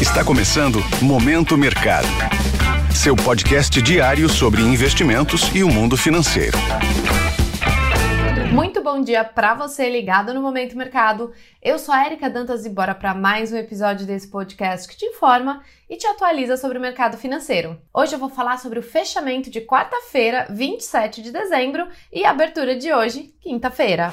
Está começando Momento Mercado. Seu podcast diário sobre investimentos e o mundo financeiro. Muito bom dia para você ligado no Momento Mercado. Eu sou a Erika Dantas e bora para mais um episódio desse podcast que te informa e te atualiza sobre o mercado financeiro. Hoje eu vou falar sobre o fechamento de quarta-feira, 27 de dezembro, e a abertura de hoje, quinta-feira.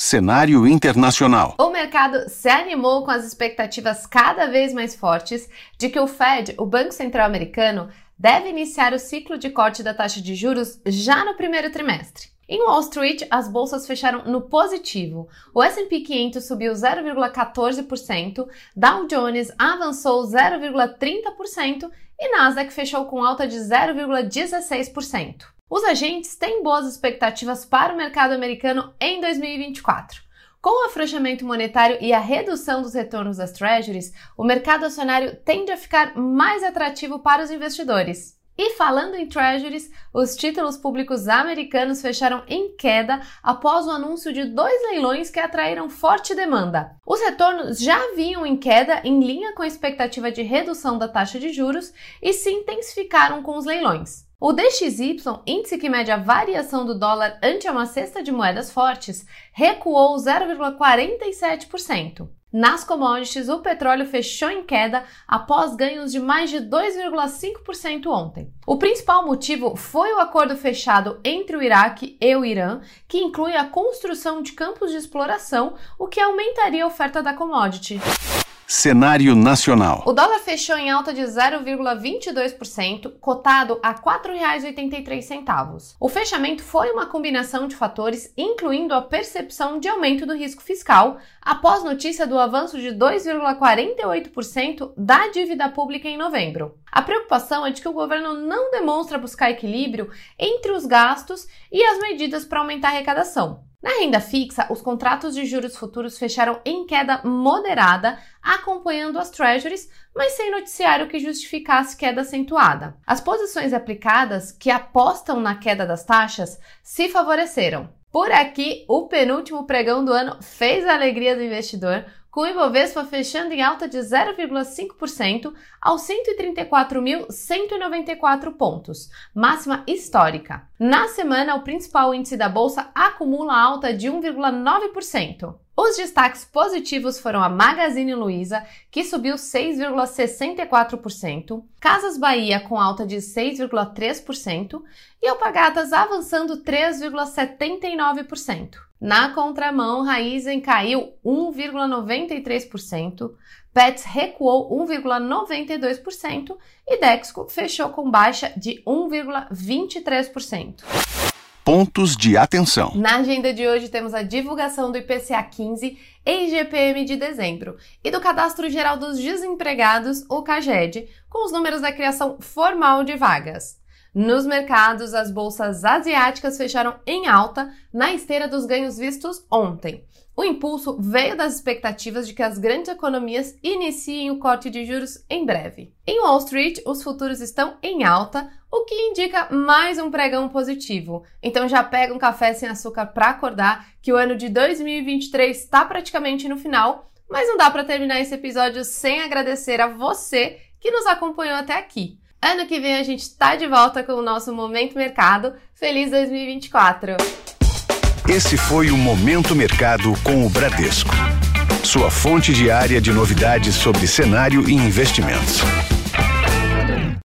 Cenário internacional. O mercado se animou com as expectativas cada vez mais fortes de que o Fed, o Banco Central Americano, deve iniciar o ciclo de corte da taxa de juros já no primeiro trimestre. Em Wall Street, as bolsas fecharam no positivo. O S&P 500 subiu 0,14%, Dow Jones avançou 0,30% e Nasdaq fechou com alta de 0,16%. Os agentes têm boas expectativas para o mercado americano em 2024. Com o afrouxamento monetário e a redução dos retornos das treasuries, o mercado acionário tende a ficar mais atrativo para os investidores. E falando em treasuries, os títulos públicos americanos fecharam em queda após o anúncio de dois leilões que atraíram forte demanda. Os retornos já vinham em queda em linha com a expectativa de redução da taxa de juros e se intensificaram com os leilões. O DXY, índice que mede a variação do dólar ante uma cesta de moedas fortes, recuou 0,47%. Nas commodities, o petróleo fechou em queda após ganhos de mais de 2,5% ontem. O principal motivo foi o acordo fechado entre o Iraque e o Irã, que inclui a construção de campos de exploração, o que aumentaria a oferta da commodity. Cenário nacional. O dólar fechou em alta de 0,22%, cotado a R$ 4,83. O fechamento foi uma combinação de fatores, incluindo a percepção de aumento do risco fiscal, após notícia do avanço de 2,48% da dívida pública em novembro. A preocupação é de que o governo não demonstra buscar equilíbrio entre os gastos e as medidas para aumentar a arrecadação. Na renda fixa, os contratos de juros futuros fecharam em queda moderada, acompanhando as treasuries, mas sem noticiário que justificasse queda acentuada. As posições aplicadas, que apostam na queda das taxas, se favoreceram. Por aqui, o penúltimo pregão do ano fez a alegria do investidor, com o Ibovespa fechando em alta de 0,5% aos 134.194 pontos, máxima histórica. Na semana, o principal índice da bolsa acumula alta de 1,9%. Os destaques positivos foram a Magazine Luiza, que subiu 6,64%, Casas Bahia com alta de 6,3% e Alpagatas avançando 3,79%. Na contramão, Raizen caiu 1,93%, Pets recuou 1,92% e Dexco fechou com baixa de 1,23% pontos de atenção. Na agenda de hoje temos a divulgação do IPCA 15 e IGPM de dezembro e do Cadastro Geral dos Desempregados, o CAGED, com os números da criação formal de vagas. Nos mercados, as bolsas asiáticas fecharam em alta na esteira dos ganhos vistos ontem. O impulso veio das expectativas de que as grandes economias iniciem o corte de juros em breve. Em Wall Street, os futuros estão em alta, o que indica mais um pregão positivo. Então já pega um café sem açúcar para acordar que o ano de 2023 está praticamente no final, mas não dá para terminar esse episódio sem agradecer a você que nos acompanhou até aqui. Ano que vem a gente está de volta com o nosso Momento Mercado. Feliz 2024! Esse foi o Momento Mercado com o Bradesco. Sua fonte diária de novidades sobre cenário e investimentos.